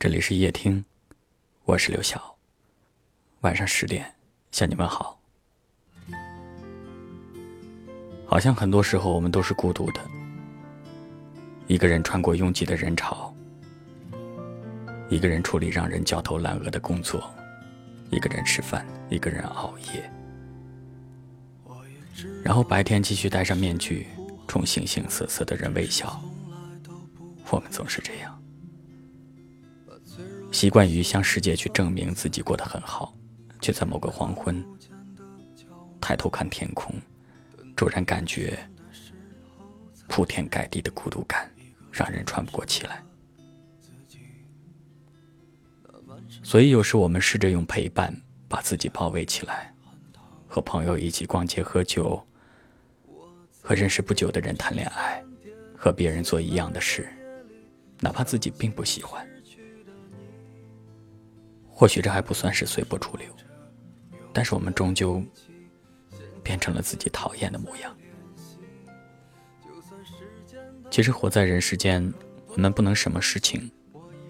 这里是夜听，我是刘晓。晚上十点向你们好。好像很多时候我们都是孤独的，一个人穿过拥挤的人潮，一个人处理让人焦头烂额的工作，一个人吃饭，一个人熬夜，然后白天继续戴上面具，冲形形色色的人微笑。我们总是这样。习惯于向世界去证明自己过得很好，却在某个黄昏抬头看天空，骤然感觉铺天盖地的孤独感，让人喘不过气来。所以有时我们试着用陪伴把自己包围起来，和朋友一起逛街喝酒，和认识不久的人谈恋爱，和别人做一样的事，哪怕自己并不喜欢。或许这还不算是随波逐流，但是我们终究变成了自己讨厌的模样。其实活在人世间，我们不能什么事情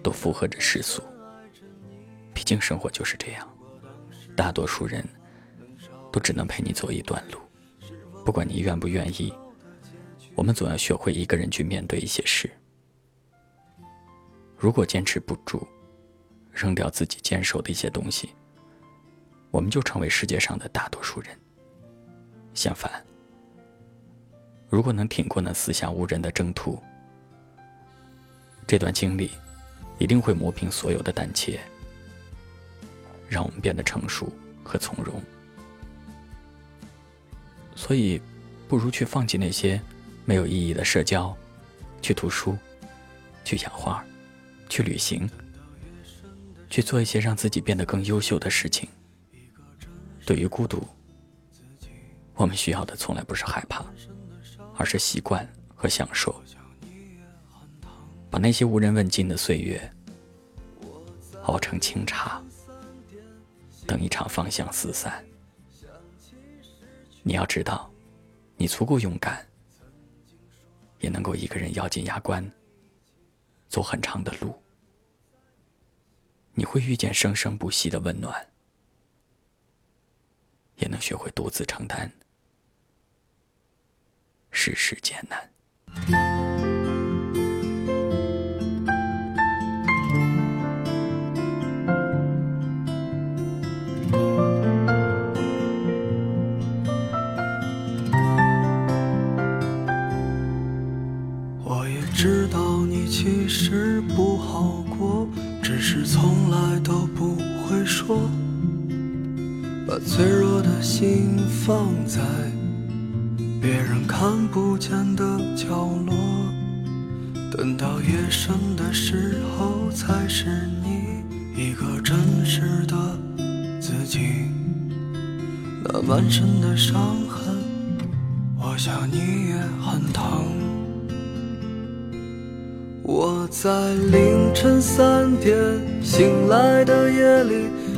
都符合着世俗，毕竟生活就是这样，大多数人都只能陪你走一段路，不管你愿不愿意，我们总要学会一个人去面对一些事。如果坚持不住，扔掉自己坚守的一些东西，我们就成为世界上的大多数人。相反，如果能挺过那四下无人的征途，这段经历一定会磨平所有的胆怯，让我们变得成熟和从容。所以，不如去放弃那些没有意义的社交，去读书，去养花，去旅行。去做一些让自己变得更优秀的事情。对于孤独，我们需要的从来不是害怕，而是习惯和享受。把那些无人问津的岁月熬成清茶，等一场芳香四散。你要知道，你足够勇敢，也能够一个人咬紧牙关，走很长的路。你会遇见生生不息的温暖，也能学会独自承担世事艰难。把脆弱的心放在别人看不见的角落。等到夜深的时候，才是你一个真实的自己。那满身的伤痕，我想你也很疼。我在凌晨三点醒来的夜里，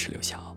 是刘翔